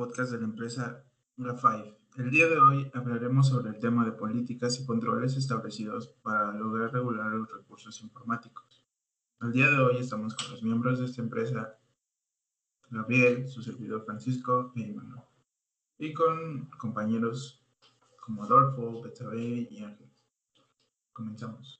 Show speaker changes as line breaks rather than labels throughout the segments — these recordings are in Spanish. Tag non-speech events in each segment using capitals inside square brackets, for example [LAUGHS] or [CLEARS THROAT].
podcast de la empresa Graphive. El día de hoy hablaremos sobre el tema de políticas y controles establecidos para lograr regular los recursos informáticos. El día de hoy estamos con los miembros de esta empresa, Gabriel, su servidor Francisco e Iván, y con compañeros como Adolfo, Betsabe y Ángel. Comenzamos.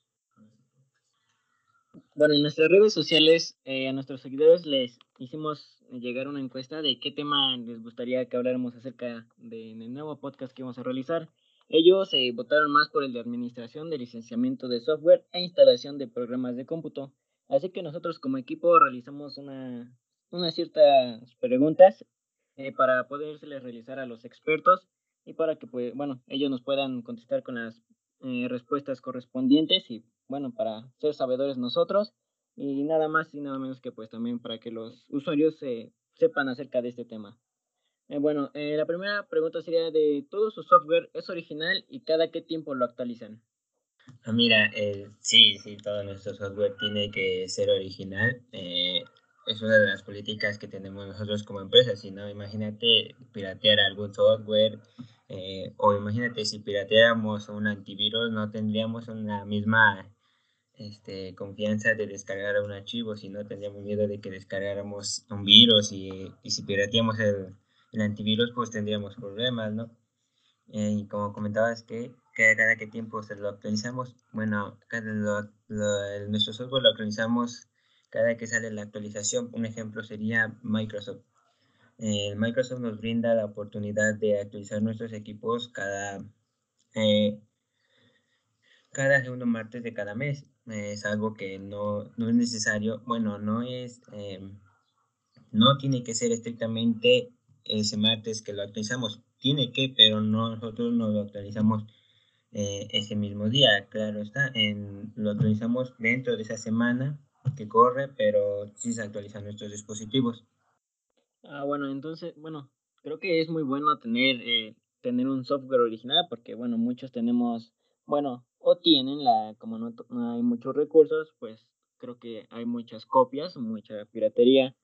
Bueno, en nuestras redes sociales, eh, a nuestros seguidores les hicimos llegar una encuesta de qué tema les gustaría que habláramos acerca del nuevo podcast que vamos a realizar. Ellos eh, votaron más por el de administración de licenciamiento de software e instalación de programas de cómputo. Así que nosotros como equipo realizamos una, unas ciertas preguntas eh, para podérseles realizar a los expertos y para que pues, bueno, ellos nos puedan contestar con las respuestas correspondientes y bueno, para ser sabedores nosotros y nada más y nada menos que pues también para que los usuarios eh, sepan acerca de este tema. Eh, bueno, eh, la primera pregunta sería de todo su software es original y cada qué tiempo lo actualizan.
Ah, mira, sí, sí, todo nuestro software tiene que ser original. es una de las políticas que tenemos nosotros como empresa. Si no, imagínate piratear algún software o imagínate si pirateáramos un antivirus, no tendríamos una misma este, confianza de descargar un archivo, si no tendríamos miedo de que descargáramos un virus y, y si pirateamos el, el, antivirus pues tendríamos problemas, ¿no? Eh, y como comentabas que cada, cada que tiempo se lo actualizamos, bueno, cada, lo, lo, nuestro software lo actualizamos cada que sale la actualización. Un ejemplo sería Microsoft. Eh, Microsoft nos brinda la oportunidad de actualizar nuestros equipos cada, eh, cada segundo martes de cada mes es algo que no, no es necesario, bueno, no es, em, no tiene que ser estrictamente ese martes que lo actualizamos, tiene que, pero no, nosotros no lo actualizamos eh, ese mismo día, claro está, en, lo actualizamos dentro de esa semana que corre, pero sí se actualizan nuestros dispositivos.
Ah, bueno, entonces, bueno, creo que es muy bueno tener, eh, tener un software original porque, bueno, muchos tenemos, bueno, o tienen la, como no, hay muchos recursos, pues creo que hay muchas copias, mucha piratería,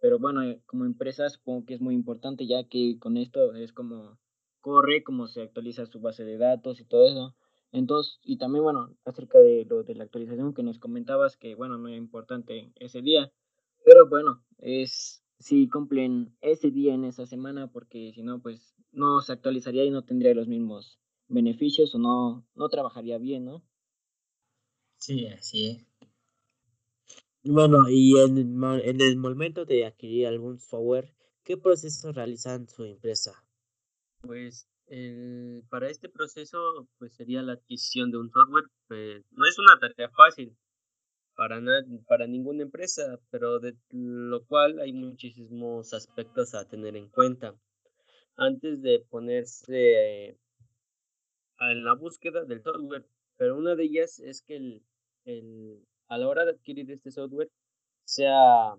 pero bueno, eh, como empresa supongo que es muy importante ya que con esto es como corre, como se actualiza su base de datos y todo eso. Entonces, y también bueno, acerca de lo de la actualización que nos comentabas, que bueno, no es importante ese día, pero bueno, es si cumplen ese día en esa semana, porque si no, pues no se actualizaría y no tendría los mismos beneficios o no, no trabajaría bien, ¿no?
Sí, así es.
Bueno, y en, en el momento de adquirir algún software, ¿qué proceso realizan su empresa?
Pues el, para este proceso pues sería la adquisición de un software, pues no es una tarea fácil para, para ninguna empresa, pero de lo cual hay muchísimos aspectos a tener en cuenta. Antes de ponerse en la búsqueda del software, pero una de ellas es que el, el, a la hora de adquirir este software sea,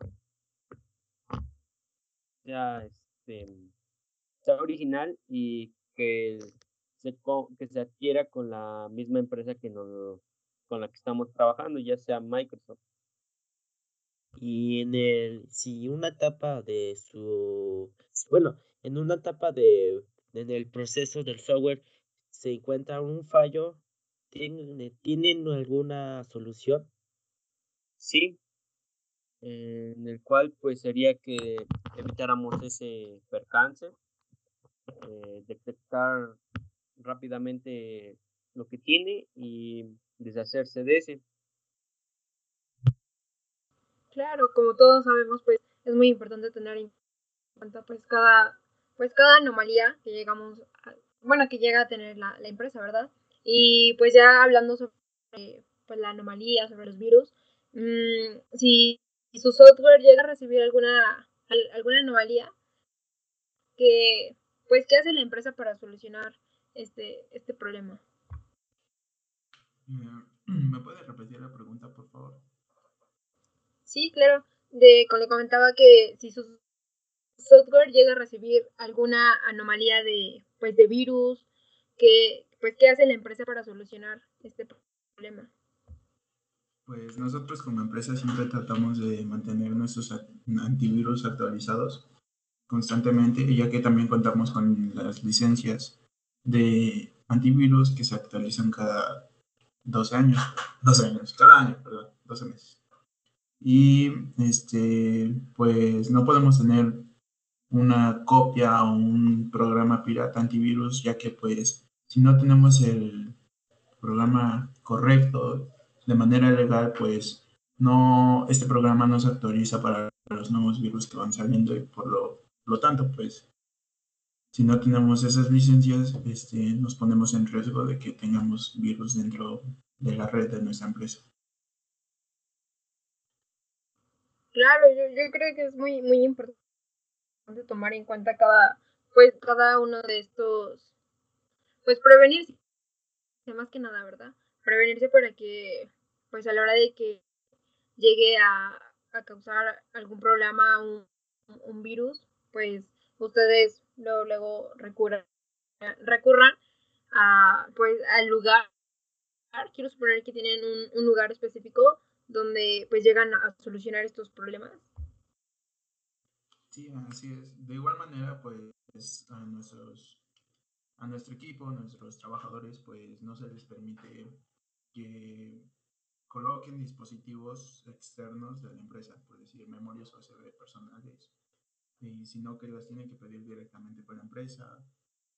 sea, este, sea original y que se, que se adquiera con la misma empresa que nos, con la que estamos trabajando, ya sea Microsoft.
Y en el, si una etapa de su, bueno, en una etapa de, en el proceso del software se encuentra un fallo, ¿tienen, alguna solución?
Sí, en el cual pues sería que evitáramos ese percance, eh, detectar rápidamente lo que tiene y deshacerse de ese.
Claro, como todos sabemos, pues es muy importante tener en cuenta pues cada pues cada anomalía que llegamos a, bueno, que llega a tener la, la empresa, ¿verdad? Y pues ya hablando sobre pues, la anomalía, sobre los virus, mmm, si, su software llega a recibir alguna, alguna anomalía, que, pues, ¿qué hace la empresa para solucionar este, este problema? [CLEARS THROAT]
¿Me puede repetir la pregunta, por favor?
Sí, claro. De, como le comentaba que si su software llega a recibir alguna anomalía de, pues, de virus, que, pues, ¿qué hace la empresa para solucionar este problema?
Pues nosotros como empresa siempre tratamos de mantener nuestros antivirus actualizados constantemente, ya que también contamos con las licencias de antivirus que se actualizan cada dos años, [LAUGHS] dos años, cada año, perdón, 12 meses. Y este, pues no podemos tener una copia o un programa pirata antivirus, ya que pues si no tenemos el programa correcto de manera legal, pues no, este programa no se actualiza para los nuevos virus que van saliendo y por lo, lo tanto, pues si no tenemos esas licencias, este, nos ponemos en riesgo de que tengamos virus dentro de la red de nuestra empresa.
Claro, yo, yo creo que es muy, muy importante tomar en cuenta cada, pues, cada uno de estos, pues prevenirse, más que nada, ¿verdad? Prevenirse para que, pues a la hora de que llegue a, causar algún problema, un, un virus, pues ustedes luego, luego recurran, recurran a, pues, al lugar. Quiero suponer que tienen un, un lugar específico donde pues llegan a solucionar estos problemas.
Sí, así es. De igual manera, pues a nuestros a nuestro equipo, a nuestros trabajadores, pues no se les permite que coloquen dispositivos externos de la empresa, por decir memorias USB personales, y sino que las tienen que pedir directamente con la empresa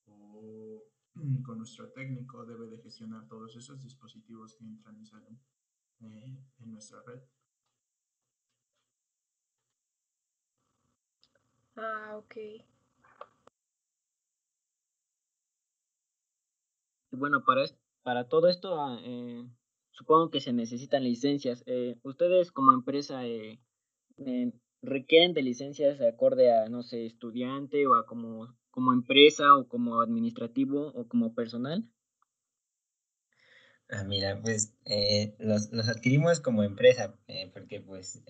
o [CLEARS THROAT] con nuestro técnico debe de gestionar todos esos dispositivos que entran y salen eh, en nuestra red.
Ah, ok.
Bueno, para, para todo esto, ah, eh, supongo que se necesitan licencias. Eh, ¿Ustedes como empresa eh, requieren de licencias acorde a, no sé, estudiante o a como, como empresa o como administrativo o como personal?
Ah, mira, pues los, los, adquirimos como empresa, porque pues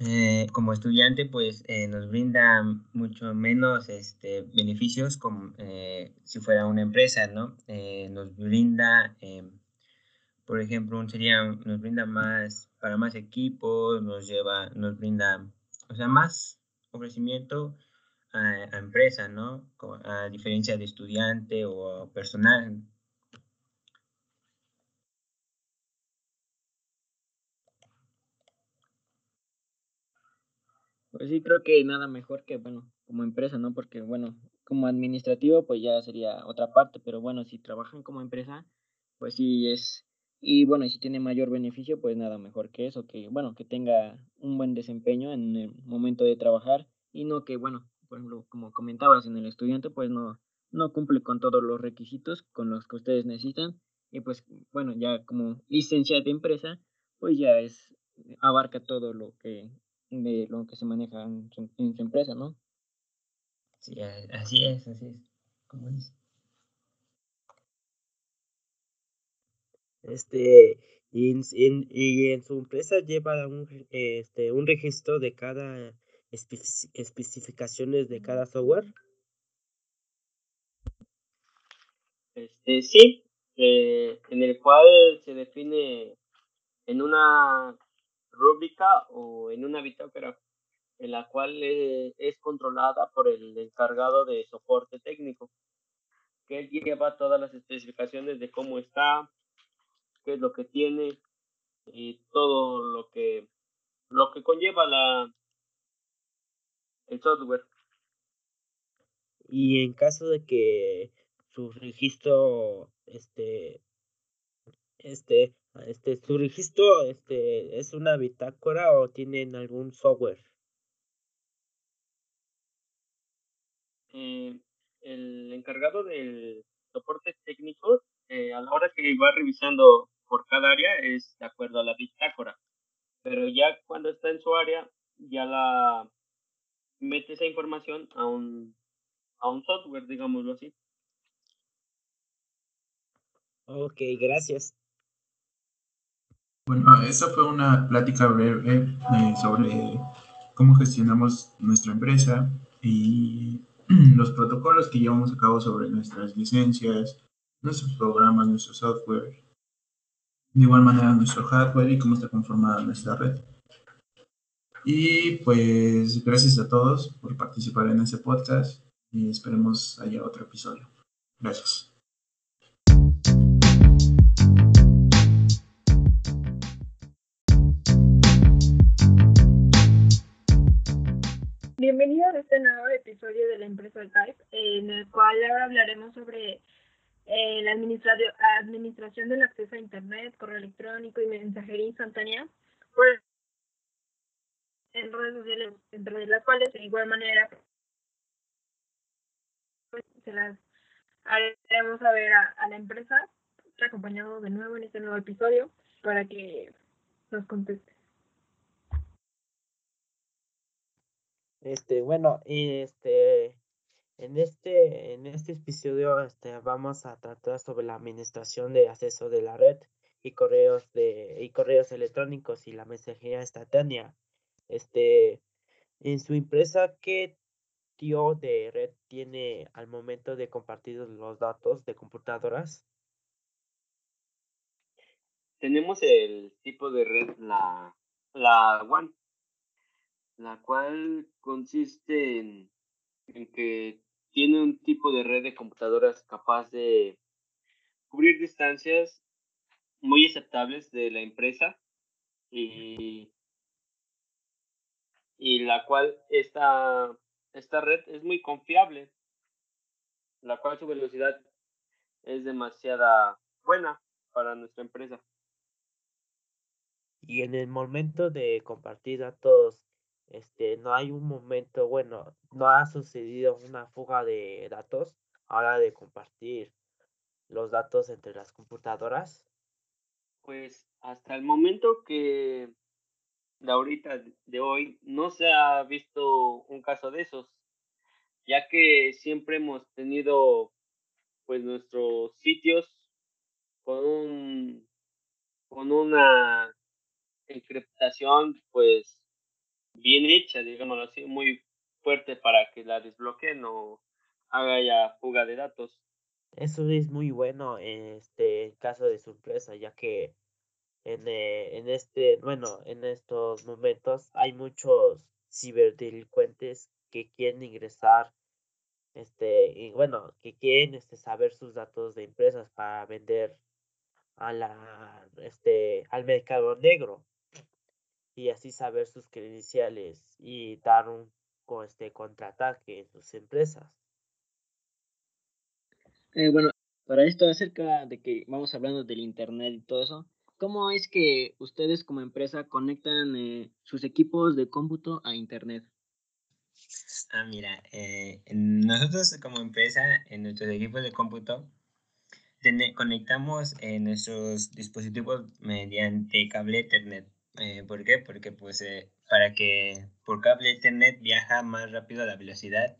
eh, como estudiante, pues eh, nos brinda mucho menos este, beneficios como eh, si fuera una empresa, ¿no? nos brinda, por ejemplo, sería, nos brinda más para más equipos, nos lleva, nos brinda, o sea, más ofrecimiento a, a empresa, ¿no? A diferencia de estudiante o personal.
Pues sí, creo que nada mejor que, bueno, como empresa, ¿no? Porque, bueno, como administrativo, pues ya sería otra parte, pero bueno, si trabajan como empresa, pues sí es, y bueno, si tiene mayor beneficio, pues nada mejor que eso, que, bueno, que tenga un buen desempeño en el momento de trabajar y no que, bueno, por ejemplo, como comentabas en el estudiante, pues no, no cumple con todos los requisitos con los que ustedes necesitan y pues, bueno, ya como licencia de empresa, pues ya es, abarca todo lo que de lo que se maneja en su, empresa, ¿no?
Sí, así es, así es, como dice.
Este, y en, y en su empresa lleva un, este, un registro de cada especificaciones de cada software.
Este, sí, eh, en el cual se define en una rúbrica o en una bitácora en la cual eh, es controlada por el encargado de soporte técnico, que él lleva todas las especificaciones de cómo está, qué es lo que tiene y todo lo que lo que conlleva la el software.
Y en caso de que su registro este este este, ¿Su registro este, es una bitácora o tienen algún software?
Eh, el encargado del soporte técnico, eh, a la hora que va revisando por cada área, es de acuerdo a la bitácora. Pero ya cuando está en su área, ya la mete esa información a un, a un software, digámoslo así.
Ok, gracias.
Bueno, esta fue una plática breve eh, sobre cómo gestionamos nuestra empresa y [CLEARS THROAT] los protocolos que llevamos a cabo sobre nuestras licencias, nuestros programas, nuestro software, de igual manera nuestro hardware y cómo está conformada nuestra red. Y pues gracias a todos por participar en ese podcast y esperemos haya otro episodio. Gracias.
Bienvenidos a este nuevo episodio de la empresa Type, en el cual ahora hablaremos sobre eh, la administración del acceso a Internet, correo electrónico y mensajería instantánea por, en redes sociales, entre las cuales de igual manera pues, se las haremos saber a, a la empresa, acompañado de nuevo en este nuevo episodio, para que nos conteste.
Este, bueno, este, en este, en este episodio, este, vamos a tratar sobre la administración de acceso de la red y correos de, y correos electrónicos y la mensajería instantánea. Este, en su empresa, ¿qué tío de red tiene al momento de compartir los datos de computadoras?
Tenemos el tipo de red, la, la WAN, la cual consiste en, que tiene un tipo de red de computadoras capaz de cubrir distancias muy aceptables de la empresa y, y la cual esta, esta red es muy confiable, la cual su velocidad es demasiada buena para nuestra empresa.
Y en el momento de compartir datos este, no hay un momento, bueno, no ha sucedido una fuga de datos ahora de compartir los datos entre las computadoras.
Pues hasta el momento que de ahorita, de hoy, no se ha visto un caso de esos, ya que siempre hemos tenido pues nuestros sitios con un con una encriptación pues bien hecha, digámoslo así, muy fuerte para que la desbloqueen o haga ya fuga de datos.
Eso es muy bueno en este caso de sorpresa, ya que en, eh, en este, bueno, en estos momentos hay muchos ciberdelincuentes que quieren ingresar este y bueno que quieren este saber sus datos de empresas para vender a la este al mercado negro y así saber sus credenciales y dar un este, contraataque en sus empresas.
Eh, bueno, para esto acerca de que vamos hablando del Internet y todo eso, ¿cómo es que ustedes como empresa conectan eh, sus equipos de cómputo a Internet?
Ah, mira, eh, nosotros como empresa, en nuestros equipos de cómputo, conectamos nuestros dispositivos mediante cable Ethernet. Eh, ¿Por qué? Porque pues eh, para que por cable Ethernet viaja más rápido a la velocidad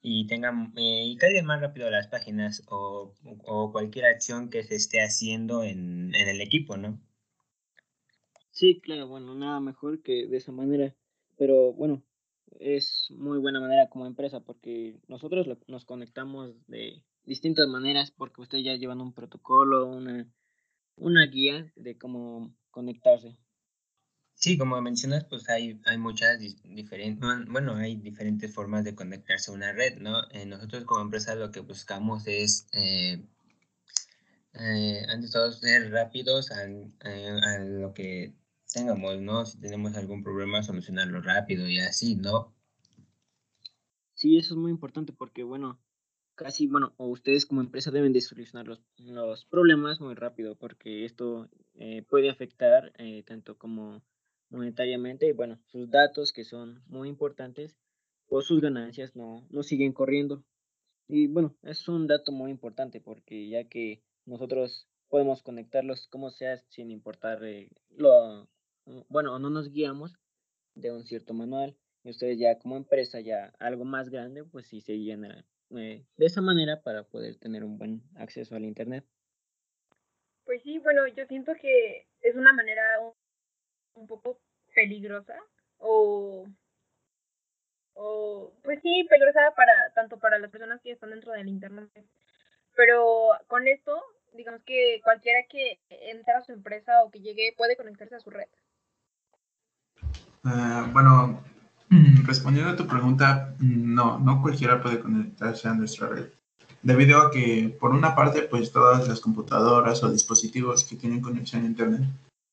y tenga eh, y cargue más rápido las páginas o, o, cualquier acción que se esté haciendo en, en, el equipo, ¿no?
Sí, claro, bueno, nada mejor que de esa manera, pero bueno, es muy buena manera como empresa porque nosotros nos conectamos de distintas maneras porque ustedes ya llevan un protocolo, una, una guía de cómo conectarse.
Sí, como mencionas, pues hay, hay muchas diferentes, bueno, hay diferentes formas de conectarse a una red, ¿no? Eh, nosotros como empresa lo que buscamos es, eh, eh, antes de todo, ser rápidos a, a, lo que tengamos, ¿no? Si tenemos algún problema, solucionarlo rápido y así, ¿no?
Sí, eso es muy importante porque, bueno, casi, bueno, o ustedes como empresa deben de solucionar los, los problemas muy rápido porque esto puede afectar tanto como monetariamente y bueno, sus datos que son muy importantes, pues sus ganancias no, no siguen corriendo. Y bueno, es un dato muy importante porque ya que nosotros podemos conectarlos como sea sin importar eh, lo, bueno, no nos guiamos de un cierto manual y ustedes ya como empresa ya algo más grande, pues sí se llena eh, de esa manera para poder tener un buen acceso al internet.
Pues sí, bueno, yo siento que es una manera un poco peligrosa o, o pues sí, peligrosa para tanto para las personas que están dentro del internet. Pero con esto, digamos que cualquiera que entre a su empresa o que llegue puede conectarse a su red.
Ah, bueno, [CLEARS THROAT] respondiendo a tu pregunta, no, no cualquiera puede conectarse a nuestra red. Debido a que, por una parte, pues todas las computadoras o dispositivos que tienen conexión a Internet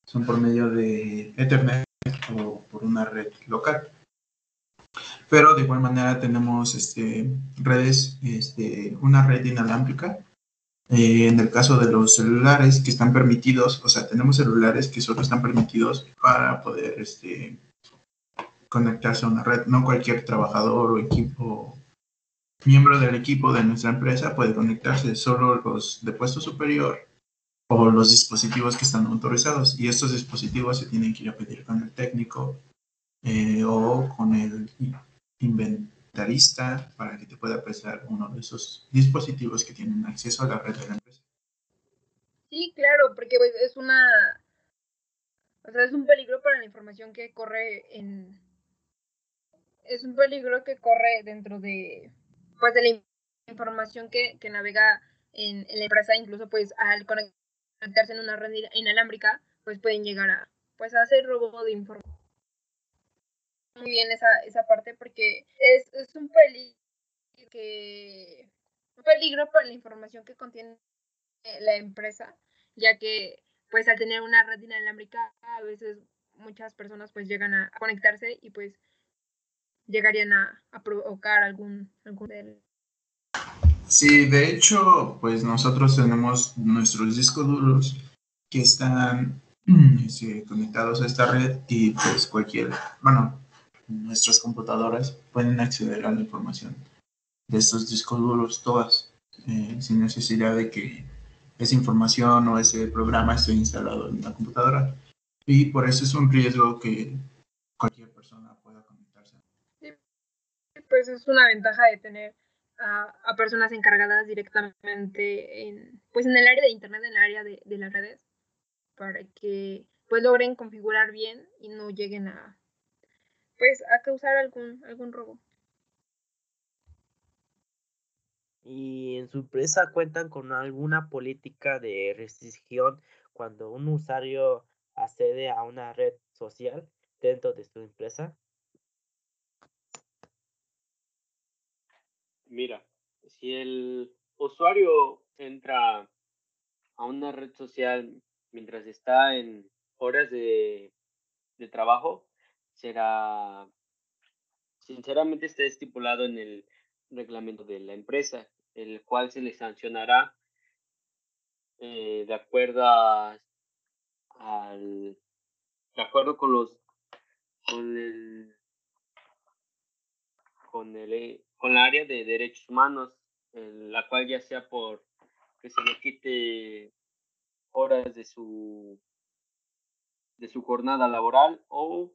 son por medio de Ethernet o por una red local. Pero de igual manera tenemos este, redes, este, una red inalámbrica eh, en el caso de los celulares que están permitidos, o sea, tenemos celulares que solo están permitidos para poder este, conectarse a una red. No cualquier trabajador o equipo, miembro del equipo de nuestra empresa puede conectarse, solo los de puesto superior o los dispositivos que están autorizados. Y estos dispositivos se tienen que ir a pedir con el técnico eh, o con el invento para que te pueda prestar uno de esos dispositivos que tienen acceso a la red de la empresa.
Sí, claro, porque pues, es una, o sea, es un peligro para la información que corre en, es un peligro que corre dentro de, pues, de la información que, que navega en, en, la empresa, incluso pues al conectarse en una red inalámbrica, pues pueden llegar a, pues a hacer robo de información. Muy bien esa, esa parte porque es, es un peligro que un peligro para la información que contiene la empresa, ya que pues al tener una red inalámbrica a veces muchas personas pues llegan a conectarse y pues llegarían a, a provocar algún, algún
Sí, de hecho, pues nosotros tenemos nuestros discos duros que están [CLEARS THROAT] este, conectados a esta red y pues cualquier, bueno, nuestras computadoras pueden acceder a la información de estos discos duros todas, eh, sin necesidad de que esa información o ese programa esté instalado en la computadora. Y por eso es un riesgo que cualquier persona pueda conectarse.
pues es una ventaja de tener a, personas encargadas directamente en, pues en el área de Internet, en el área de, de las redes, para que pues logren configurar bien y no lleguen a, pues a causar algún, algún robo.
¿Y en su empresa cuentan con alguna política de restricción cuando un usuario accede a una red social dentro de su empresa?
Mira, si el usuario entra a una red social mientras está en horas de, de trabajo, será, sinceramente está estipulado en el reglamento de la empresa, el cual se le sancionará eh, de acuerdo a, al, de acuerdo con los, con el, con el, con la área de derechos humanos, en la cual ya sea por que se le quite horas de su de su jornada laboral o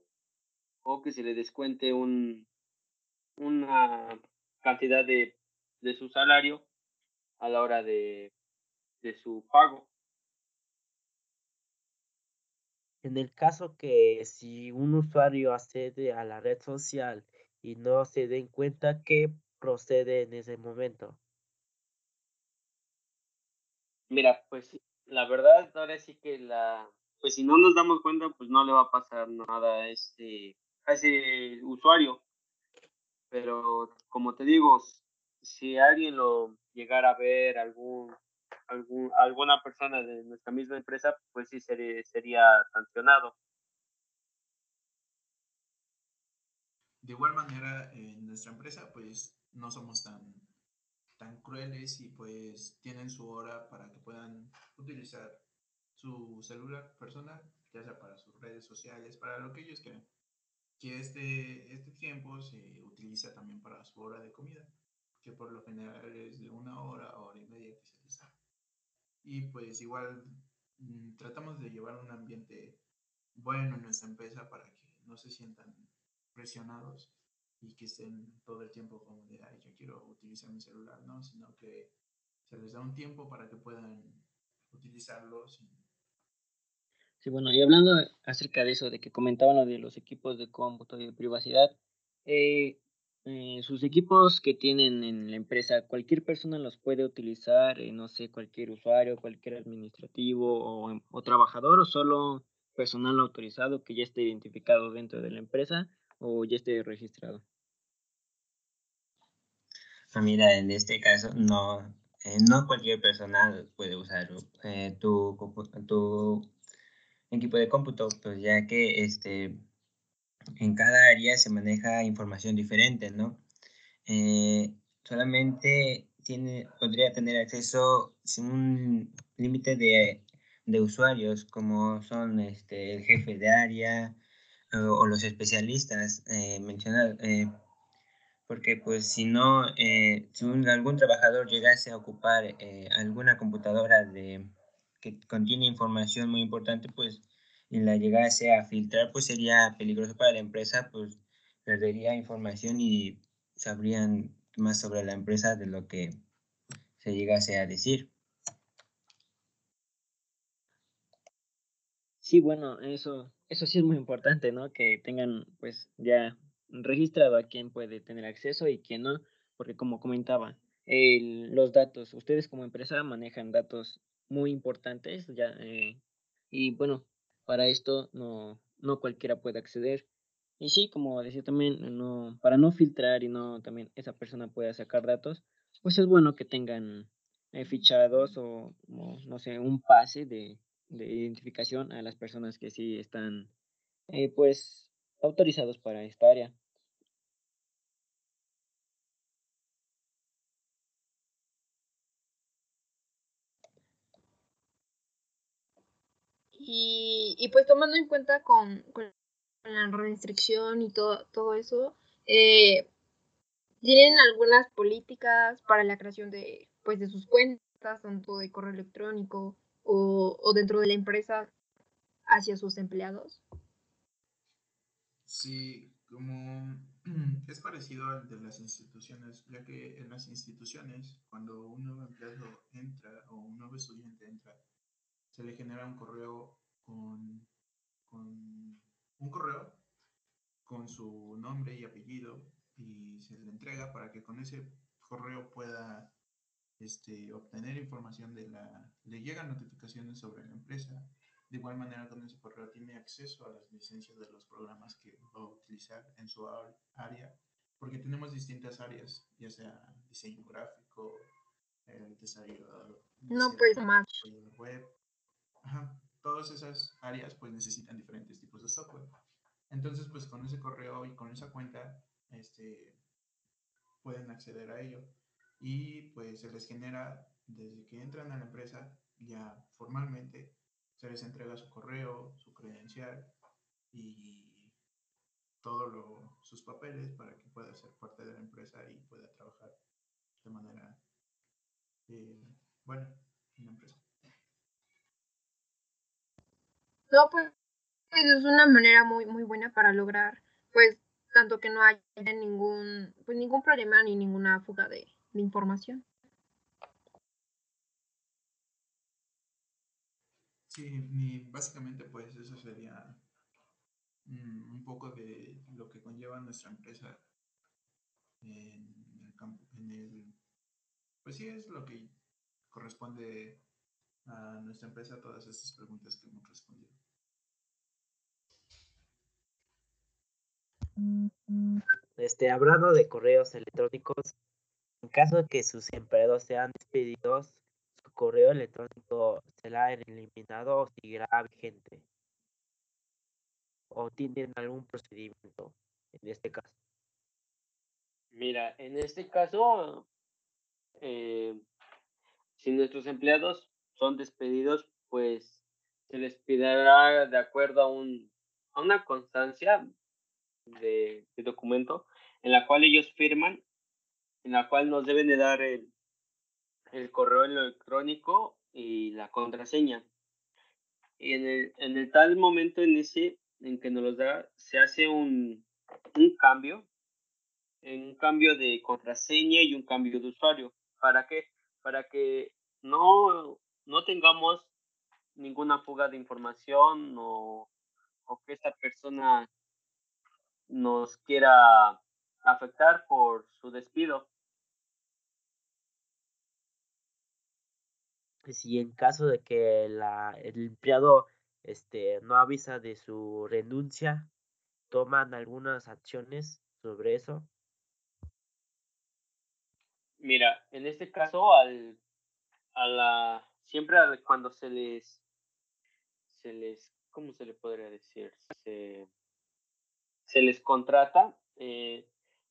o que se le descuente un, una cantidad de, de su salario a la hora de, de su pago.
En el caso que si un usuario accede a la red social y no se den cuenta que procede en ese momento.
Mira, pues la verdad ahora sí que la pues si no nos damos cuenta pues no le va a pasar nada a este a ese usuario. Pero como te digo, si alguien lo llegara a ver, algún, algún, alguna persona de nuestra misma empresa, pues sí sería, sería sancionado.
De igual manera, en nuestra empresa, pues no somos tan, tan crueles y pues tienen su hora para que puedan utilizar su celular personal, ya sea para sus redes sociales, para lo que ellos quieran que este, este tiempo se utiliza también para su hora de comida, que por lo general es de una hora, hora y media que se les da. Y pues igual mm, tratamos de llevar un ambiente bueno en nuestra empresa para que no se sientan presionados y que estén todo el tiempo como de, ay, yo quiero utilizar mi celular, ¿no? Sino que se les da un tiempo para que puedan utilizarlo sin
Sí, bueno, y hablando acerca de eso, de que comentaban lo de los equipos de cómputo y de privacidad, eh, eh, sus equipos que tienen en la empresa, cualquier persona los puede utilizar, eh, no sé, cualquier usuario, cualquier administrativo o, o, trabajador, o solo personal autorizado que ya esté identificado dentro de la empresa o ya esté registrado.
Ah, mira, en este caso no, eh, no cualquier persona puede usar eh, tu, equipo de cómputo, pues ya que este, en cada área se maneja información diferente, ¿no? Eh, solamente tiene, podría tener acceso sin un límite de, de, usuarios, como son este, el jefe de área o, los especialistas eh, mencionados. Eh, porque pues si no, eh, si algún trabajador llegase a ocupar eh, alguna computadora de, que contiene información muy importante, pues y la llegase a filtrar, pues sería peligroso para la empresa, pues perdería información y sabrían más sobre la empresa de lo que se llegase a decir.
Sí, bueno, eso, eso sí es muy importante, ¿no? Que tengan pues ya registrado a quién puede tener acceso y quién no, porque como comentaba, los datos, ustedes como empresa manejan datos muy importantes ya, eh, y bueno, para esto no, no cualquiera puede acceder. Y sí, como decía también, no, para no filtrar y no también esa persona pueda sacar datos, pues es bueno que tengan eh, fichados o, no sé, un pase de, de, identificación a las personas que sí están eh, pues autorizados para esta área.
Y, y pues tomando en cuenta con, con la restricción y todo, todo eso, eh, ¿tienen algunas políticas para la creación de, pues, de sus cuentas, tanto de correo electrónico o, dentro de la empresa hacia sus empleados?
Sí, como [CLEARS THROAT] es parecido al de las instituciones, ya que en las instituciones, cuando un nuevo empleado entra o un nuevo estudiante entra, se le genera un correo con, con un correo con su nombre y apellido y se le entrega para que con ese correo pueda este, obtener información de la... Le llegan notificaciones sobre la empresa. De igual manera, con ese correo tiene acceso a las licencias de los programas que va a utilizar en su área, porque tenemos distintas áreas, ya sea diseño gráfico, el desarrollo,
no, pues más.
web, todas esas áreas pues necesitan diferentes tipos de software. Entonces pues con ese correo y con esa cuenta este, pueden acceder a ello y pues se les genera desde que entran a la empresa ya formalmente se les entrega su correo, su credencial y todos sus papeles para que pueda ser parte de la empresa y pueda trabajar de manera eh, buena en la empresa.
No, pues, pues, es una manera muy, muy buena para lograr, pues, tanto que no haya ningún, pues, ningún problema ni ninguna fuga de, información.
Sí, básicamente pues eso sería mm, un poco de lo que conlleva nuestra empresa en el campo, en el, pues sí es lo que corresponde a nuestra empresa todas estas preguntas que hemos respondido.
Este, hablando de correos electrónicos, en caso de que sus empleados sean despedidos, su correo electrónico será eliminado o seguirá vigente. ¿O tienen algún procedimiento en este caso?
Mira, en este caso, eh, si nuestros empleados son despedidos, pues se les pedirá de acuerdo a, un, a una constancia de, documento en la cual ellos firman, en la cual nos deben de dar el, el correo electrónico y la contraseña. Y en el, en el tal momento en ese en que nos los da, se hace un, un cambio, un cambio de contraseña y un cambio de usuario. ¿Para qué? Para que no, no tengamos ninguna fuga de información o, o que esta persona nos quiera afectar por su despido.
Si en caso de que la, el empleado este, no avisa de su renuncia, toman algunas acciones sobre eso.
Mira, en este caso, al, a la, siempre cuando se les, se les, ¿cómo se le podría decir? Se, se les contrata, eh,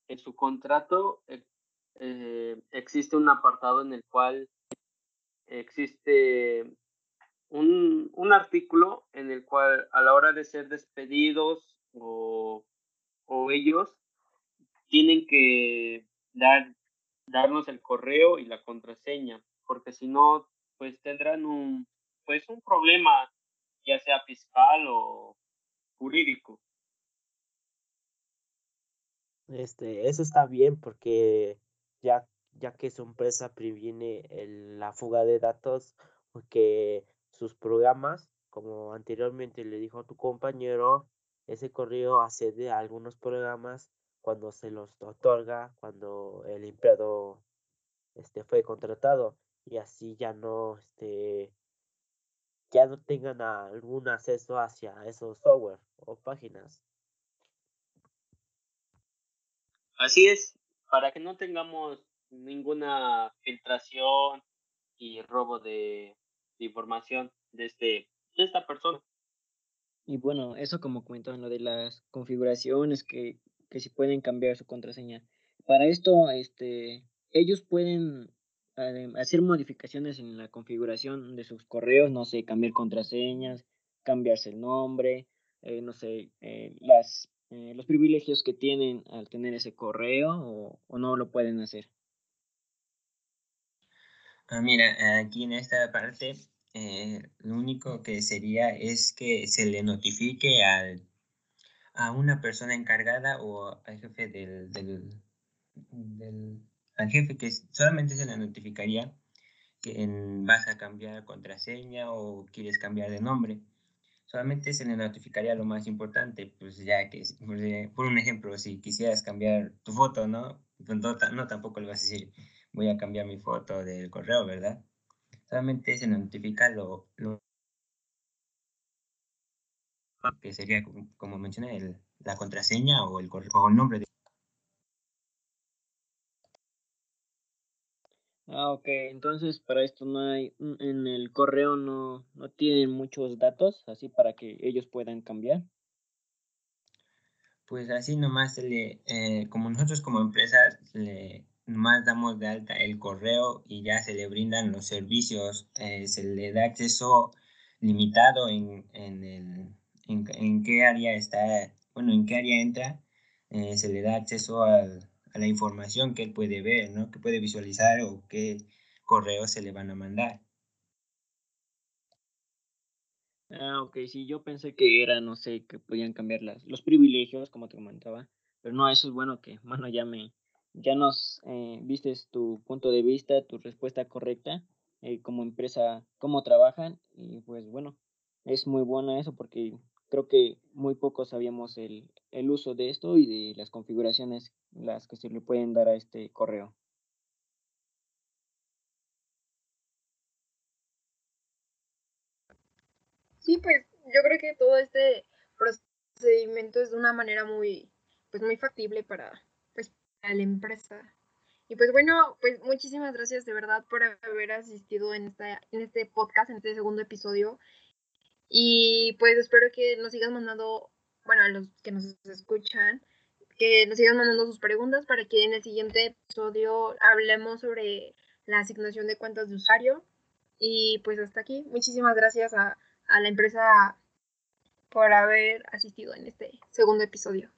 en su contrato eh, eh, existe un apartado en el cual existe un, un, artículo en el cual a la hora de ser despedidos o, o ellos tienen que dar, darnos el correo y la contraseña, porque si no, pues tendrán un, pues un problema, ya sea fiscal o jurídico.
Este, eso está bien porque ya, ya que su empresa previene la fuga de datos, porque sus programas, como anteriormente le dijo tu compañero, ese correo accede a algunos programas cuando se los otorga, cuando el empleado este, fue contratado y así ya no, este, ya no tengan algún acceso hacia esos software o páginas.
Así es, para que no tengamos ninguna filtración y robo de, información de, este, de esta persona.
Y bueno, eso como comentaban lo de las configuraciones que, que si pueden cambiar su contraseña. Para esto, este, ellos pueden eh, hacer modificaciones en la configuración de sus correos, no sé, cambiar contraseñas, cambiarse el nombre, eh, no sé, eh, las, los privilegios que tienen al tener ese correo o, o no lo pueden hacer.
Ah, mira, aquí en esta parte eh, lo único que sería es que se le notifique al, a una persona encargada o al jefe del, del, al jefe que solamente se le notificaría que vas a cambiar contraseña o quieres cambiar de nombre. Solamente se le notificaría lo más importante, pues ya que, por un ejemplo, si quisieras cambiar tu foto, ¿no? No, no tampoco le vas a decir, voy a cambiar mi foto del correo, ¿verdad? solamente se notifica lo, que sería, como mencioné, la contraseña o el, o el nombre. De...
Ah, ok, entonces para esto no hay, en el correo no, no tienen muchos datos, así para que ellos puedan cambiar.
Pues así nomás, le, eh, como nosotros como empresa le, más damos de alta el correo y ya se le brindan los servicios, eh, se le da acceso limitado en, en, el, en, qué área está, bueno, en qué área entra, eh, se le da acceso a la información que él puede ver, ¿no? Que puede visualizar o qué correos se le van a mandar.
Ah, ok, sí, yo pensé que era, no sé, que podían cambiar las, los privilegios, como te comentaba, pero no, eso es bueno que, bueno, ya me, ya nos eh, vistes tu punto de vista, tu respuesta correcta, eh, como empresa, cómo trabajan y pues bueno, es muy bueno eso porque creo que muy pocos sabíamos el, el uso de esto y de las configuraciones las que se le pueden dar a este correo.
Sí, pues yo creo que todo este procedimiento es de una manera muy, pues muy factible para, a la empresa. Y pues bueno, pues muchísimas gracias de verdad por haber asistido en, esta, en este podcast, en este segundo episodio. Y pues espero que nos sigan mandando, bueno, a los que nos escuchan, que nos sigan mandando sus preguntas para que en el siguiente episodio hablemos sobre la asignación de cuentas de usuario. Y pues hasta aquí, muchísimas gracias a, a la empresa por haber asistido en este segundo episodio.